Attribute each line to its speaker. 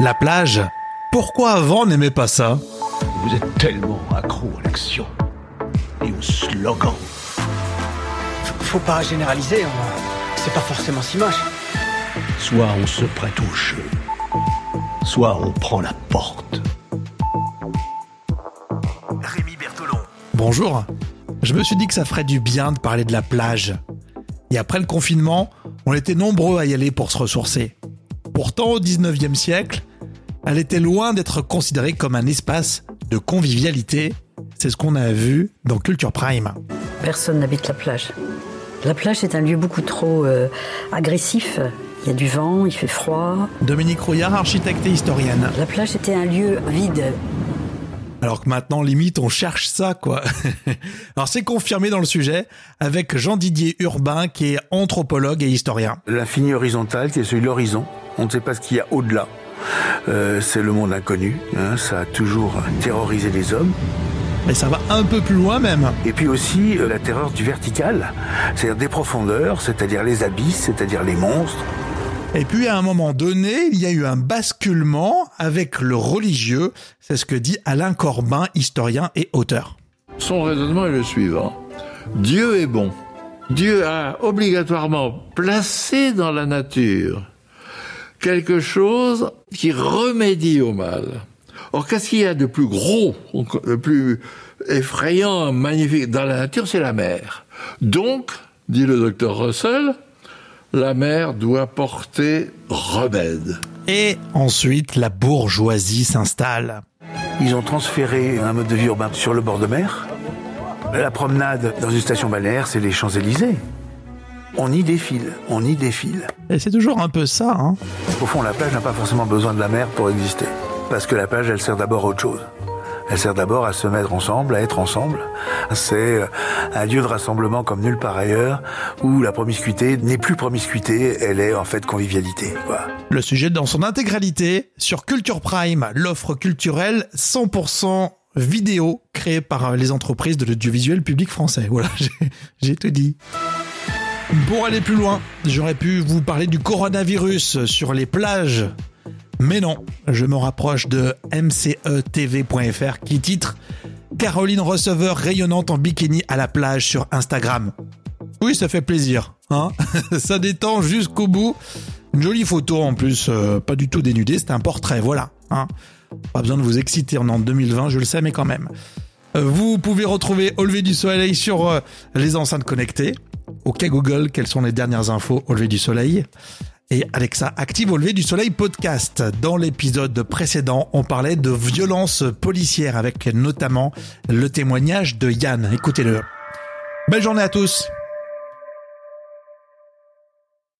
Speaker 1: La plage Pourquoi avant n'aimait pas ça?
Speaker 2: Vous êtes tellement accro à l'action et au slogan.
Speaker 3: Faut pas généraliser, hein. c'est pas forcément si moche.
Speaker 2: Soit on se prête au jeu, soit on prend la porte.
Speaker 4: Rémi Bertolon.
Speaker 1: Bonjour. Je me suis dit que ça ferait du bien de parler de la plage. Et après le confinement, on était nombreux à y aller pour se ressourcer. Pourtant, au 19e siècle, elle était loin d'être considérée comme un espace de convivialité. C'est ce qu'on a vu dans Culture Prime.
Speaker 5: Personne n'habite la plage. La plage est un lieu beaucoup trop euh, agressif. Il y a du vent, il fait froid.
Speaker 1: Dominique Rouillard, architecte et historienne.
Speaker 5: La plage était un lieu vide.
Speaker 1: Alors que maintenant, limite, on cherche ça, quoi. Alors c'est confirmé dans le sujet avec Jean-Didier Urbain, qui est anthropologue et historien.
Speaker 6: L'infini horizontal, qui est celui de l'horizon. On ne sait pas ce qu'il y a au-delà. Euh, c'est le monde inconnu. hein, ça a toujours terrorisé les hommes.
Speaker 1: Et ça va un peu plus loin même.
Speaker 6: Et puis aussi euh, la terreur du vertical, c'est-à-dire des profondeurs, c'est-à-dire les abysses, c'est-à-dire les monstres.
Speaker 1: Et puis à un moment donné, il y a eu un basculement avec le religieux. C'est ce que dit Alain Corbin, historien et auteur.
Speaker 7: Son raisonnement est le suivant. Dieu est bon. Dieu a obligatoirement placé dans la nature quelque chose qui remédie au mal. Or, qu'est-ce qu'il y a de plus gros, de plus effrayant, magnifique dans la nature C'est la mer. Donc, dit le docteur Russell, la mer doit porter remède.
Speaker 1: Et ensuite, la bourgeoisie s'installe.
Speaker 6: Ils ont transféré un mode de vie urbain sur le bord de mer. La promenade dans une station balnéaire, c'est les Champs-Élysées. On y défile, on y défile.
Speaker 1: Et c'est toujours un peu ça, hein.
Speaker 6: Au fond, la plage n'a pas forcément besoin de la mer pour exister. Parce que la plage, elle sert d'abord à autre chose. Elle sert d'abord à se mettre ensemble, à être ensemble. C'est un lieu de rassemblement comme nulle part ailleurs, où la promiscuité n'est plus promiscuité, elle est en fait convivialité. Quoi.
Speaker 1: Le sujet dans son intégralité sur Culture Prime, l'offre culturelle 100% vidéo créée par les entreprises de l'audiovisuel public français. Voilà, j'ai tout dit. Pour aller plus loin, j'aurais pu vous parler du coronavirus sur les plages. Mais non, je me rapproche de mcetv.fr qui titre Caroline receveur rayonnante en bikini à la plage sur Instagram. Oui, ça fait plaisir, hein Ça détend jusqu'au bout. Une jolie photo en plus, euh, pas du tout dénudée, c'est un portrait, voilà. Hein pas besoin de vous exciter en 2020, je le sais, mais quand même. Euh, vous pouvez retrouver Au lever du soleil sur euh, les enceintes connectées. Ok Google, quelles sont les dernières infos au lever du soleil et Alexa active au lever du soleil podcast. Dans l'épisode précédent, on parlait de violence policière avec notamment le témoignage de Yann. Écoutez-le. Belle journée à tous